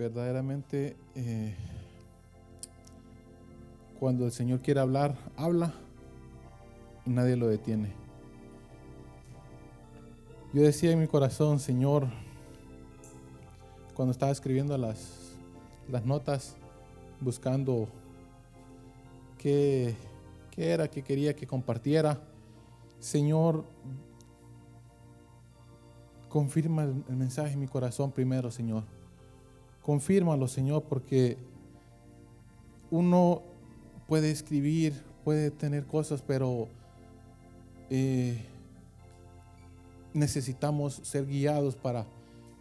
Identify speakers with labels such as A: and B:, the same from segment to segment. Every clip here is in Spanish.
A: verdaderamente eh, cuando el Señor quiere hablar, habla y nadie lo detiene. Yo decía en mi corazón, Señor, cuando estaba escribiendo las, las notas, buscando qué, qué era que quería que compartiera, Señor, confirma el, el mensaje en mi corazón primero, Señor. Confírmalo, Señor, porque uno puede escribir, puede tener cosas, pero eh, necesitamos ser guiados para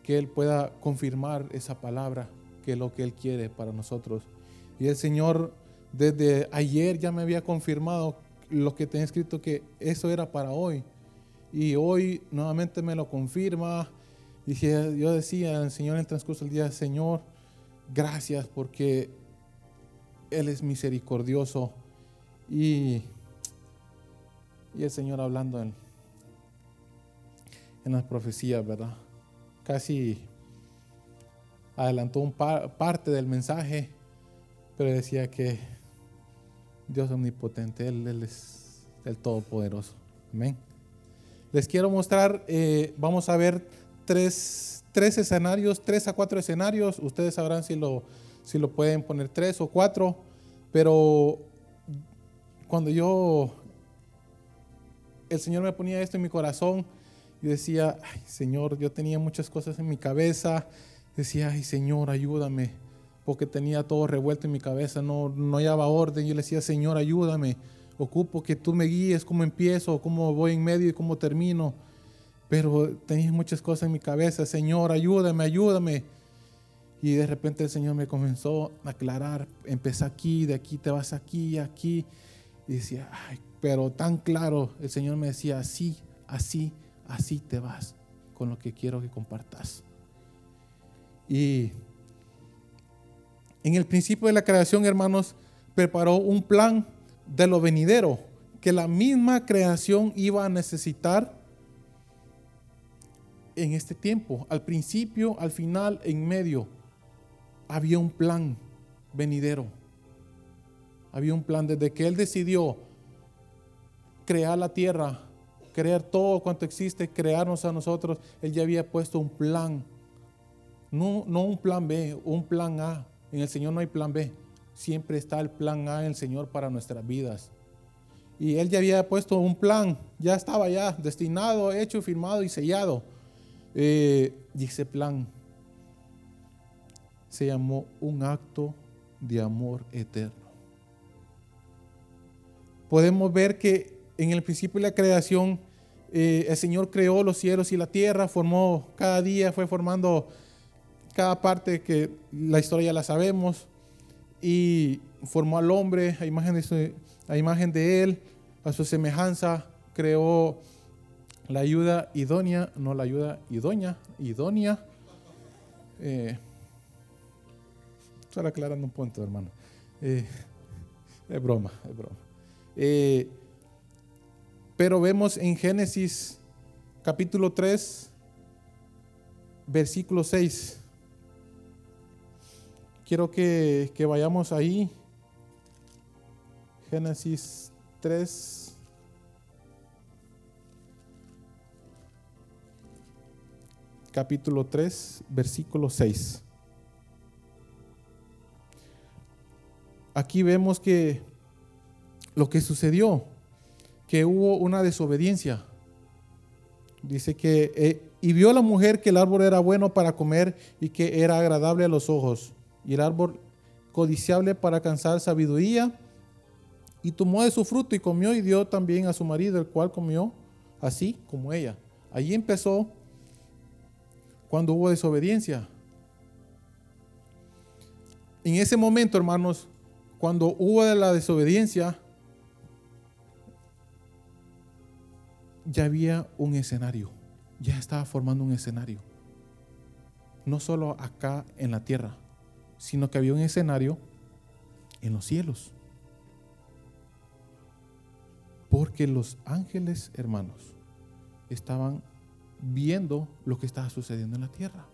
A: que Él pueda confirmar esa palabra, que es lo que Él quiere para nosotros. Y el Señor desde ayer ya me había confirmado lo que tenía escrito que eso era para hoy. Y hoy nuevamente me lo confirma. Y yo decía al Señor en el transcurso del día, Señor, gracias porque Él es misericordioso. Y, y el Señor hablando en, en las profecías, ¿verdad? Casi adelantó un parte del mensaje, pero decía que Dios omnipotente, Él, Él es el Todopoderoso. Amén. Les quiero mostrar, eh, vamos a ver tres, tres, escenarios, tres a cuatro escenarios. Ustedes sabrán si lo, si lo pueden poner tres o cuatro, pero cuando yo, el Señor me ponía esto en mi corazón, yo decía, Señor, yo tenía muchas cosas en mi cabeza, decía, ay Señor, ayúdame, porque tenía todo revuelto en mi cabeza, no, no hallaba orden, yo le decía, Señor, ayúdame, ocupo que tú me guíes cómo empiezo, cómo voy en medio y cómo termino, pero tenía muchas cosas en mi cabeza, Señor, ayúdame, ayúdame. Y de repente el Señor me comenzó a aclarar, empecé aquí, de aquí te vas aquí, aquí. Y decía, ay, pero tan claro, el Señor me decía, así, así, así te vas con lo que quiero que compartas. Y en el principio de la creación, hermanos, preparó un plan de lo venidero que la misma creación iba a necesitar en este tiempo. Al principio, al final, en medio, había un plan venidero. Había un plan desde que Él decidió crear la tierra, crear todo cuanto existe, crearnos a nosotros, Él ya había puesto un plan. No, no un plan B, un plan A. En el Señor no hay plan B. Siempre está el plan A en el Señor para nuestras vidas. Y Él ya había puesto un plan, ya estaba ya destinado, hecho, firmado y sellado. Eh, y ese plan se llamó un acto de amor eterno. Podemos ver que en el principio de la creación eh, el Señor creó los cielos y la tierra, formó cada día, fue formando cada parte que la historia ya la sabemos y formó al hombre a imagen de, su, a imagen de él, a su semejanza, creó la ayuda idónea, no la ayuda idónea, idónea. Eh, aclarando un punto, hermano. Eh, es broma, es broma. Eh, pero vemos en Génesis capítulo 3, versículo 6. Quiero que, que vayamos ahí. Génesis 3. Capítulo 3, versículo 6. aquí vemos que lo que sucedió, que hubo una desobediencia. Dice que, eh, y vio la mujer que el árbol era bueno para comer y que era agradable a los ojos, y el árbol codiciable para alcanzar sabiduría, y tomó de su fruto y comió y dio también a su marido, el cual comió así como ella. Allí empezó cuando hubo desobediencia. En ese momento, hermanos, cuando hubo la desobediencia, ya había un escenario, ya estaba formando un escenario. No solo acá en la tierra, sino que había un escenario en los cielos. Porque los ángeles, hermanos, estaban viendo lo que estaba sucediendo en la tierra.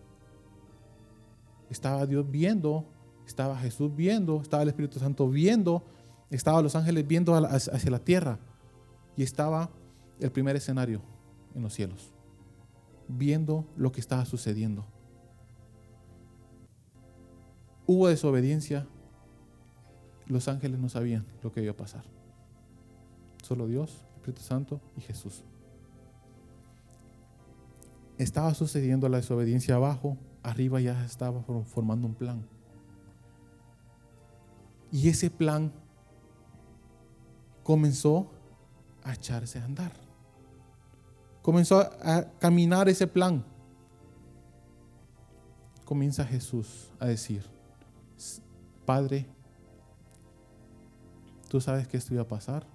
A: estaba Dios viendo, estaba Jesús viendo, estaba el Espíritu Santo viendo, estaban los ángeles viendo hacia la tierra y estaba el primer escenario en los cielos, viendo lo que estaba sucediendo. Hubo desobediencia, los ángeles no sabían lo que iba a pasar. Solo Dios, Espíritu Santo y Jesús. Estaba sucediendo la desobediencia abajo, arriba ya estaba formando un plan. Y ese plan comenzó a echarse a andar. Comenzó a caminar ese plan. Comienza Jesús a decir, Padre, tú sabes que esto iba a pasar.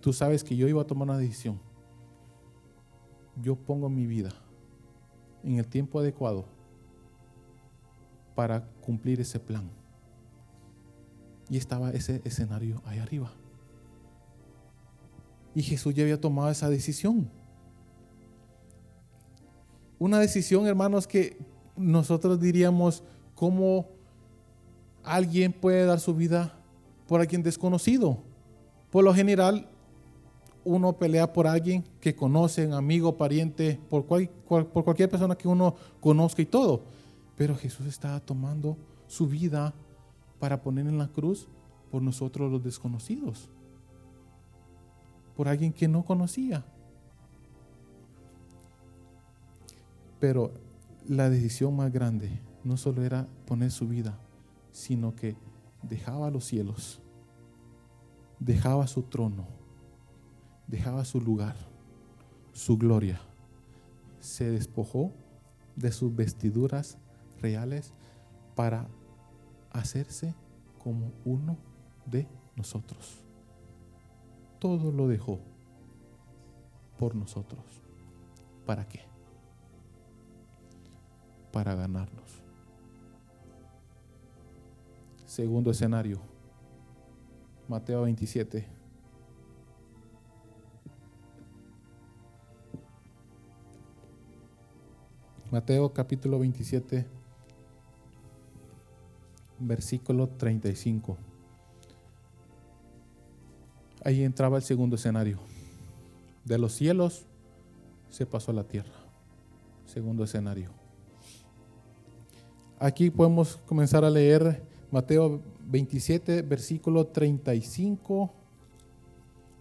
A: Tú sabes que yo iba a tomar una decisión. Yo pongo mi vida en el tiempo adecuado para cumplir ese plan. Y estaba ese escenario ahí arriba. Y Jesús ya había tomado esa decisión. Una decisión, hermanos, que nosotros diríamos, ¿cómo alguien puede dar su vida por alguien desconocido? Por lo general, uno pelea por alguien que conoce, un amigo, pariente, por, por cualquier persona que uno conozca y todo. Pero Jesús estaba tomando su vida para poner en la cruz por nosotros los desconocidos, por alguien que no conocía. Pero la decisión más grande no solo era poner su vida, sino que dejaba los cielos, dejaba su trono dejaba su lugar, su gloria. Se despojó de sus vestiduras reales para hacerse como uno de nosotros. Todo lo dejó por nosotros. ¿Para qué? Para ganarnos. Segundo escenario, Mateo 27. Mateo capítulo 27, versículo 35. Ahí entraba el segundo escenario. De los cielos se pasó a la tierra. Segundo escenario. Aquí podemos comenzar a leer Mateo 27, versículo 35.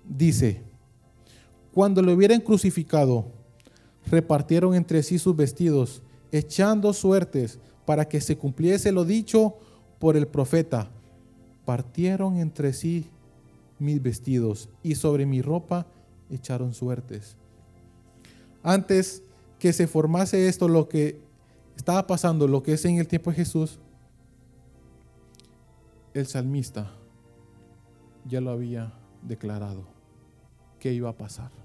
A: Dice, cuando lo hubieran crucificado, repartieron entre sí sus vestidos, echando suertes para que se cumpliese lo dicho por el profeta. Partieron entre sí mis vestidos y sobre mi ropa echaron suertes. Antes que se formase esto, lo que estaba pasando, lo que es en el tiempo de Jesús, el salmista ya lo había declarado que iba a pasar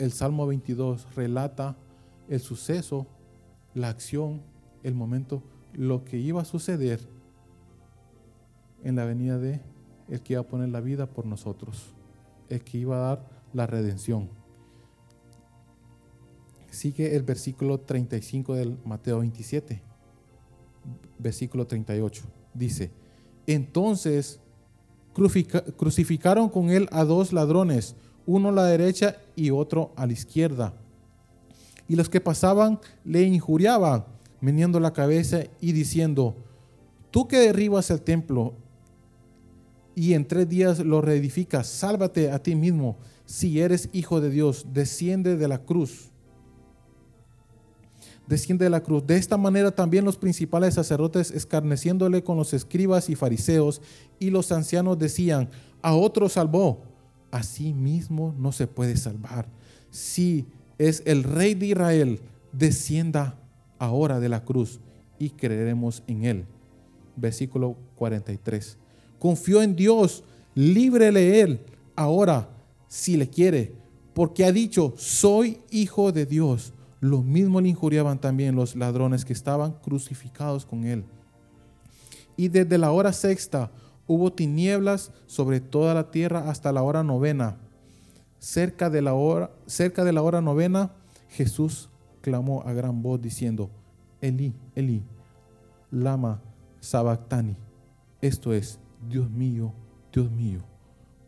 A: el Salmo 22 relata el suceso, la acción, el momento, lo que iba a suceder en la venida de el que iba a poner la vida por nosotros, el que iba a dar la redención. Sigue el versículo 35 del Mateo 27, versículo 38. Dice, entonces crucificaron con él a dos ladrones, uno a la derecha y otro a la izquierda. Y los que pasaban le injuriaban, meneando la cabeza y diciendo, tú que derribas el templo y en tres días lo reedificas, sálvate a ti mismo, si eres hijo de Dios, desciende de la cruz. Desciende de la cruz. De esta manera también los principales sacerdotes, escarneciéndole con los escribas y fariseos, y los ancianos decían, a otro salvó así mismo no se puede salvar. Si es el rey de Israel, descienda ahora de la cruz y creeremos en él. Versículo 43. Confió en Dios, líbrele él ahora si le quiere, porque ha dicho, soy hijo de Dios. Lo mismo le injuriaban también los ladrones que estaban crucificados con él. Y desde la hora sexta hubo tinieblas sobre toda la tierra hasta la hora novena. Cerca de la hora, cerca de la hora novena, Jesús clamó a gran voz diciendo, Eli, Eli, lama sabactani. Esto es, Dios mío, Dios mío,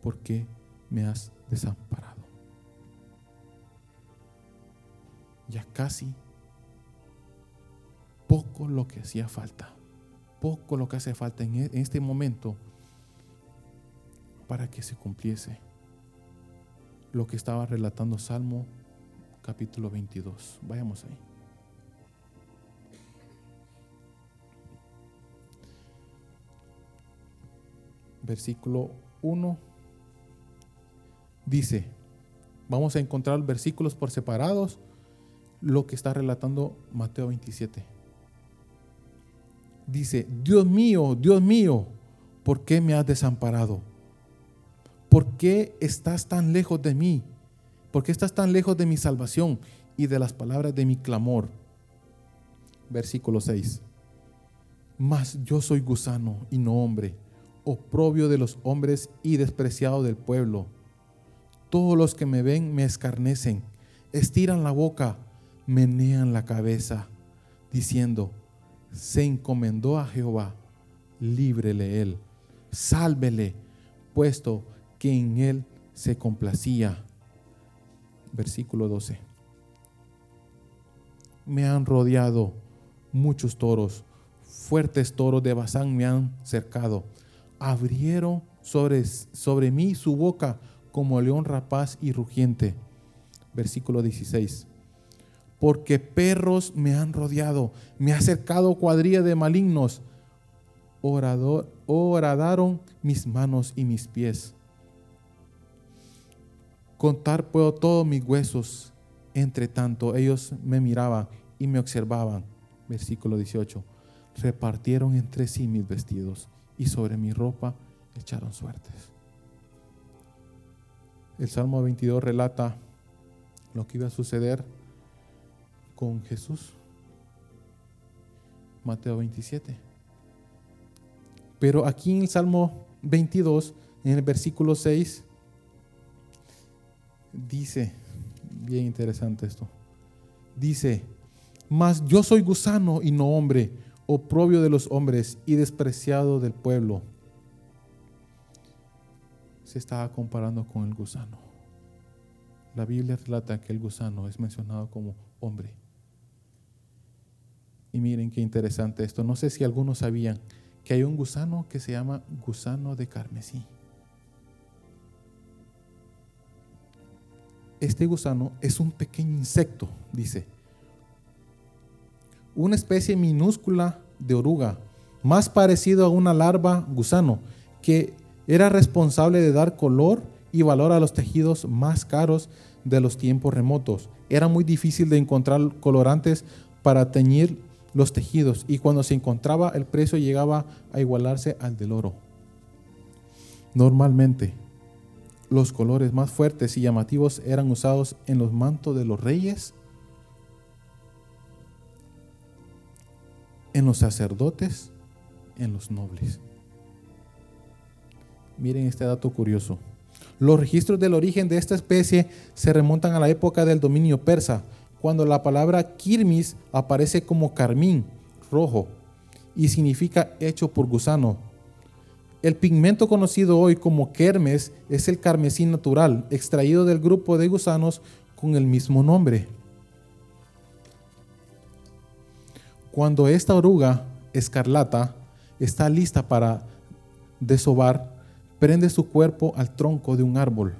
A: ¿por qué me has desamparado? Ya casi poco lo que hacía falta, poco lo que hace falta en este momento para que se cumpliese lo que estaba relatando Salmo capítulo 22. Vayamos ahí. Versículo 1 dice, vamos a encontrar versículos por separados, lo que está relatando Mateo 27. Dice, Dios mío, Dios mío, ¿por qué me has desamparado? ¿Por qué estás tan lejos de mí? ¿Por qué estás tan lejos de mi salvación y de las palabras de mi clamor? Versículo 6. Mas yo soy gusano y no hombre, oprobio de los hombres y despreciado del pueblo. Todos los que me ven me escarnecen, estiran la boca, menean la cabeza, diciendo, se encomendó a Jehová, líbrele él, sálvele, puesto que en él se complacía. Versículo 12. Me han rodeado muchos toros, fuertes toros de Bazán me han cercado. Abrieron sobre, sobre mí su boca como león rapaz y rugiente. Versículo 16 porque perros me han rodeado, me ha cercado cuadrilla de malignos, orador, oradaron mis manos y mis pies. Contar puedo todos mis huesos. Entre tanto, ellos me miraban y me observaban. Versículo 18. Repartieron entre sí mis vestidos y sobre mi ropa echaron suertes. El Salmo 22 relata lo que iba a suceder con Jesús. Mateo 27. Pero aquí en el Salmo 22, en el versículo 6, dice, bien interesante esto, dice, mas yo soy gusano y no hombre, oprobio de los hombres y despreciado del pueblo. Se estaba comparando con el gusano. La Biblia relata que el gusano es mencionado como hombre. Y miren qué interesante esto. No sé si algunos sabían que hay un gusano que se llama gusano de carmesí. Este gusano es un pequeño insecto, dice. Una especie minúscula de oruga, más parecido a una larva gusano, que era responsable de dar color y valor a los tejidos más caros de los tiempos remotos. Era muy difícil de encontrar colorantes para teñir los tejidos y cuando se encontraba el precio llegaba a igualarse al del oro. Normalmente, los colores más fuertes y llamativos eran usados en los mantos de los reyes, en los sacerdotes, en los nobles. Miren este dato curioso. Los registros del origen de esta especie se remontan a la época del dominio persa, cuando la palabra kirmis aparece como carmín, rojo, y significa hecho por gusano, el pigmento conocido hoy como kermes es el carmesí natural, extraído del grupo de gusanos con el mismo nombre. Cuando esta oruga escarlata está lista para desovar, prende su cuerpo al tronco de un árbol.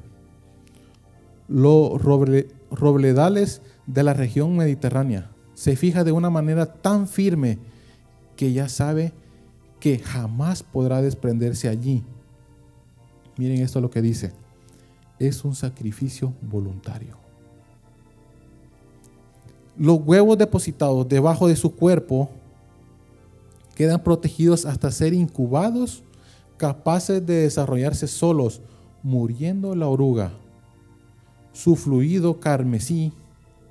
A: Los robledales de la región mediterránea se fija de una manera tan firme que ya sabe que jamás podrá desprenderse allí. Miren esto lo que dice. Es un sacrificio voluntario. Los huevos depositados debajo de su cuerpo quedan protegidos hasta ser incubados, capaces de desarrollarse solos, muriendo la oruga. Su fluido carmesí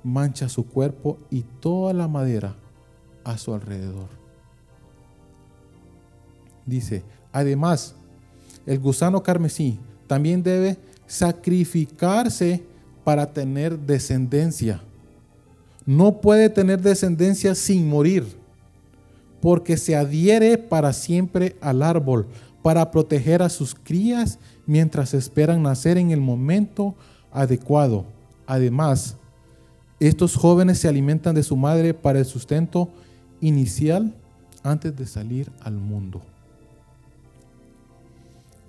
A: mancha su cuerpo y toda la madera a su alrededor. Dice, además, el gusano carmesí también debe sacrificarse para tener descendencia. no puede tener descendencia sin morir, porque se adhiere para siempre al árbol, para proteger a sus crías mientras esperan nacer en el momento adecuado. Además, estos jóvenes se alimentan de su madre para el sustento inicial antes de salir al mundo.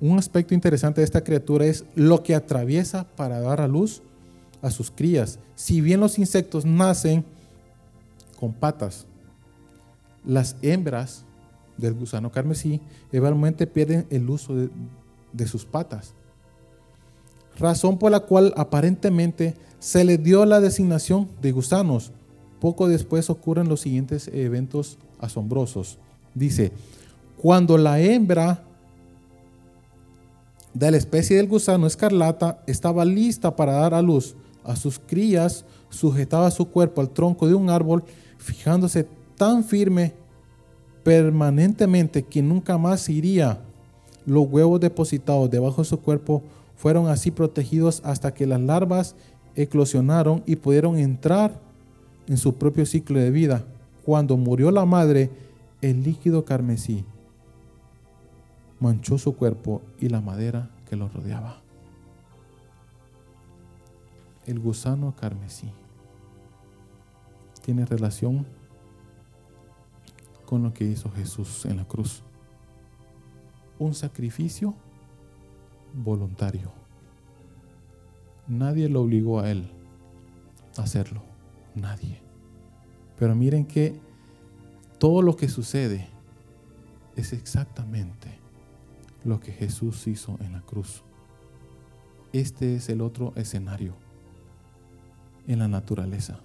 A: Un aspecto interesante de esta criatura es lo que atraviesa para dar a luz a sus crías. Si bien los insectos nacen con patas, las hembras del gusano carmesí eventualmente pierden el uso de, de sus patas. Razón por la cual aparentemente se le dio la designación de gusanos. Poco después ocurren los siguientes eventos asombrosos. Dice, cuando la hembra de la especie del gusano escarlata estaba lista para dar a luz a sus crías, sujetaba su cuerpo al tronco de un árbol, fijándose tan firme permanentemente que nunca más iría. Los huevos depositados debajo de su cuerpo fueron así protegidos hasta que las larvas eclosionaron y pudieron entrar en su propio ciclo de vida. Cuando murió la madre, el líquido carmesí manchó su cuerpo y la madera que lo rodeaba. El gusano carmesí tiene relación con lo que hizo Jesús en la cruz. Un sacrificio voluntario. Nadie lo obligó a él a hacerlo. Nadie. Pero miren que todo lo que sucede es exactamente lo que Jesús hizo en la cruz. Este es el otro escenario en la naturaleza.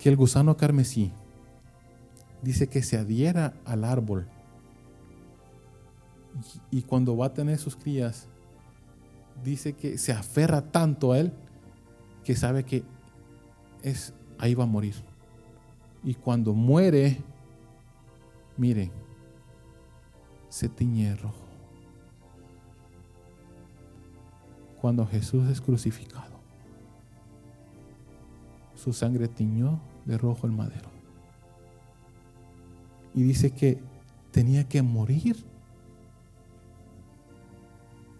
A: Que el gusano carmesí dice que se adhiera al árbol y cuando va a tener sus crías, dice que se aferra tanto a él que sabe que es ahí va a morir. Y cuando muere, miren, se tiñe rojo. Cuando Jesús es crucificado, su sangre tiñó de rojo el madero. Y dice que tenía que morir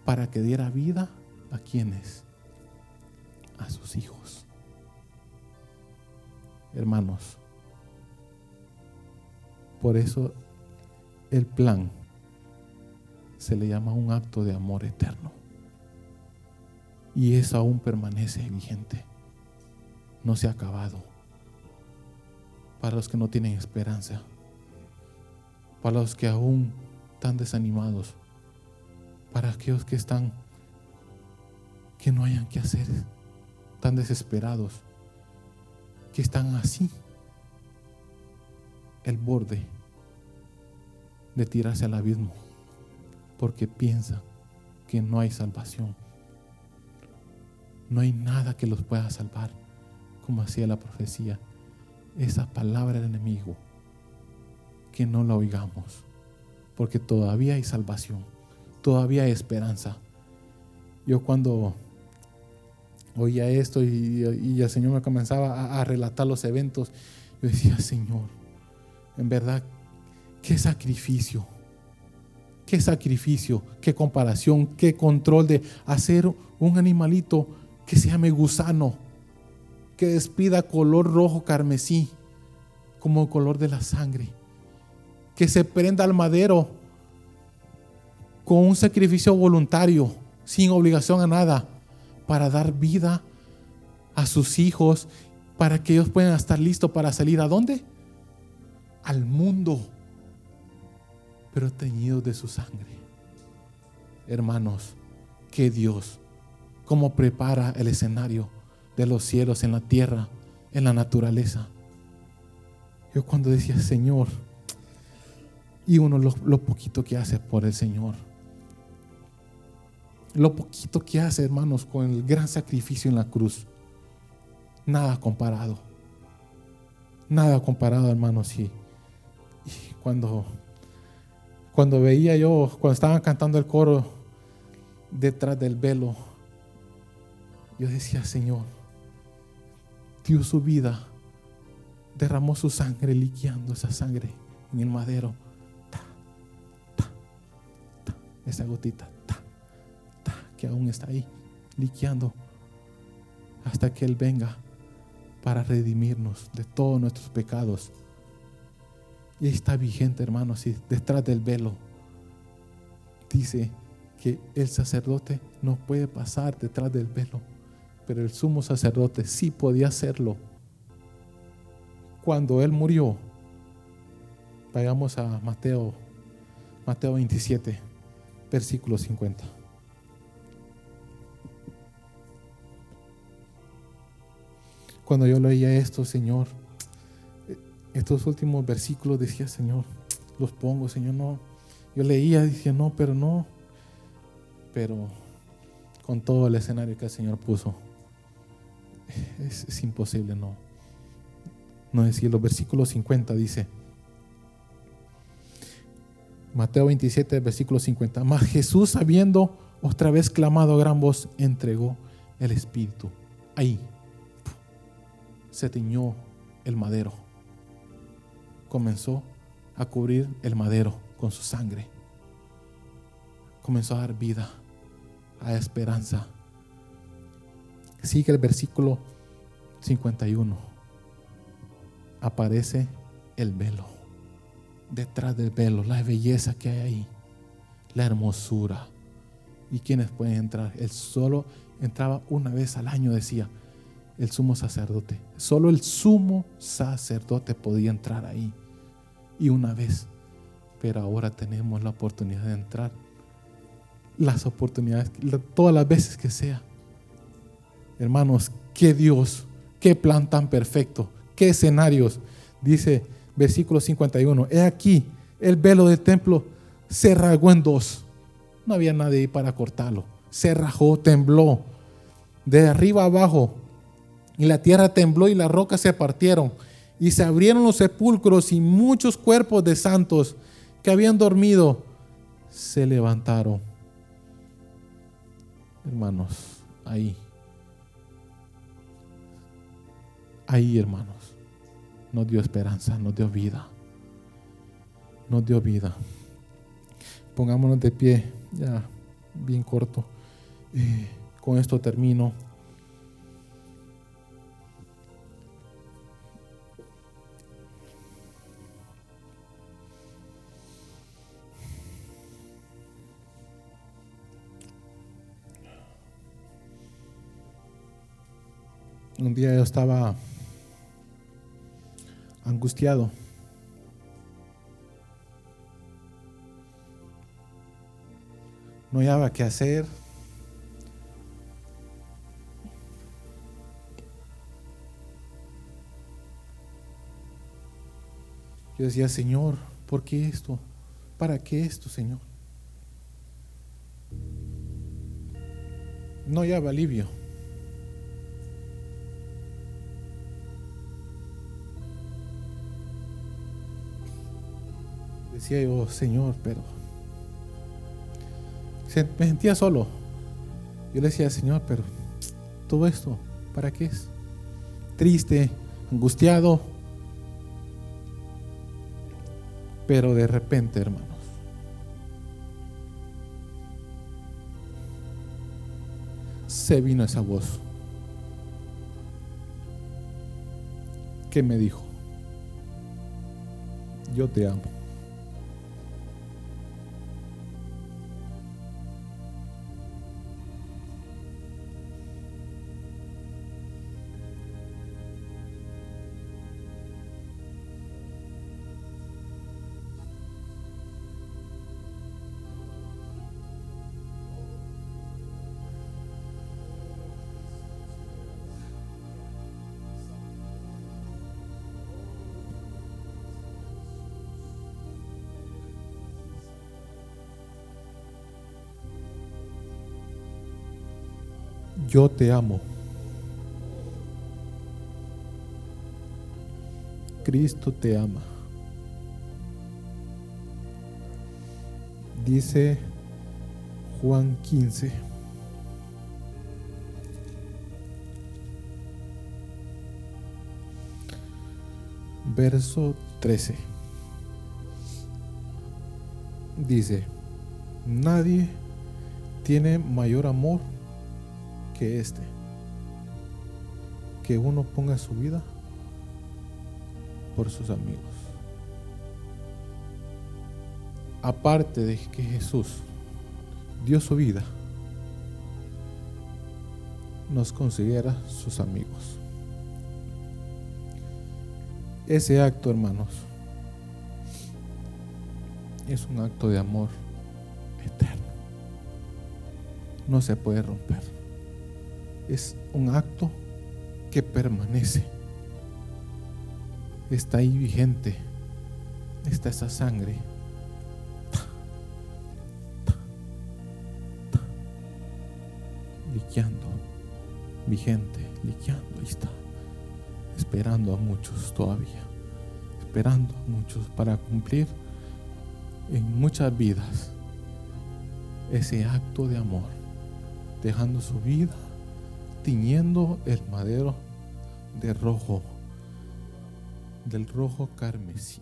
A: para que diera vida a quienes? A sus hijos. Hermanos, por eso el plan se le llama un acto de amor eterno. Y eso aún permanece vigente. No se ha acabado. Para los que no tienen esperanza. Para los que aún están desanimados para aquellos que están, que no hayan que hacer, tan desesperados, que están así, el borde de tirarse al abismo, porque piensan que no hay salvación. No hay nada que los pueda salvar, como hacía la profecía. Esa palabra del enemigo, que no la oigamos, porque todavía hay salvación todavía hay esperanza. Yo cuando oía esto y, el Señor me comenzaba a, relatar los eventos, yo decía, Señor, en verdad, qué sacrificio, qué sacrificio, qué comparación, qué control de hacer un animalito que se llame gusano, que despida color rojo carmesí, como el color de la sangre, que se prenda al madero con un sacrificio voluntario, sin obligación a nada, para dar vida a sus hijos, para que ellos puedan estar listos para salir a dónde? Al mundo, pero teñidos de su sangre. Hermanos, que Dios, cómo prepara el escenario de los cielos en la tierra, en la naturaleza. Yo cuando decía Señor, y uno lo, lo poquito que hace por el Señor lo poquito que hace, hermanos, con el gran sacrificio en la cruz. Nada comparado. Nada comparado, hermanos. Y, cuando, cuando veía yo, cuando estaban cantando el coro detrás del velo, yo decía, Señor, dio su vida, derramó su sangre, liqueando esa sangre en el madero. esa gotita, que aún está ahí, liqueando, hasta que Él venga para redimirnos de todos nuestros pecados. Y está vigente, hermanos, y detrás del velo dice que el sacerdote no puede pasar detrás del velo, pero el sumo sacerdote sí podía hacerlo. Cuando él murió, vayamos a Mateo, Mateo 27, versículo 50. Cuando yo leía esto, Señor, estos últimos versículos decía, Señor, los pongo, Señor, no. Yo leía, decía, no, pero no. Pero con todo el escenario que el Señor puso, es, imposible, no. No decir, los versículos 50 dice, Mateo 27, versículo 50, mas Jesús, habiendo otra vez clamado a gran voz, entregó el Espíritu. Ahí se tiñó el madero comenzó a cubrir el madero con su sangre. Comenzó a dar vida, a esperanza. Sigue el versículo 51. Aparece el velo. Detrás del velo, la belleza que hay ahí, la hermosura. ¿Y quienes pueden entrar? Él solo entraba una vez al año, decía el sumo sacerdote. Solo el sumo sacerdote podía entrar ahí y una vez. Pero ahora tenemos la oportunidad de entrar. Las oportunidades, todas las veces que sea. Hermanos, qué Dios, qué plan tan perfecto, qué escenarios. Dice versículo 51, he aquí, el velo del templo se rasgó en dos. No había nadie ahí para cortarlo. Se rajó, tembló. De arriba abajo. Y la tierra tembló y las rocas se partieron y se abrieron los sepulcros y muchos cuerpos de santos que habían dormido se levantaron. Hermanos, ahí, ahí hermanos, nos dio esperanza, nos dio vida, nos dio vida. Pongámonos de pie, ya bien corto. Eh, con esto termino. Un día yo estaba angustiado. No había qué hacer. Yo decía, Señor, ¿por qué esto? ¿Para qué esto, Señor? No había alivio. Decía yo, Señor, pero me sentía solo. Yo le decía, Señor, pero todo esto, ¿para qué es? Triste, angustiado. Pero de repente, hermanos, se vino esa voz que me dijo, yo te amo. Yo te amo. Cristo te ama. Dice Juan 15. verso 13. Dice, nadie tiene mayor amor que este, que uno ponga su vida por sus amigos. Aparte de que Jesús dio su vida, nos considera sus amigos. Ese acto, hermanos, es un acto de amor eterno. No se puede romper. Es un acto que permanece. Está ahí vigente. Está esa sangre. Liqueando. Vigente. Liqueando. Ahí está. Esperando a muchos todavía. Esperando a muchos para cumplir en muchas vidas ese acto de amor, dejando su vida, tiñendo el madero de rojo, del rojo carmesí.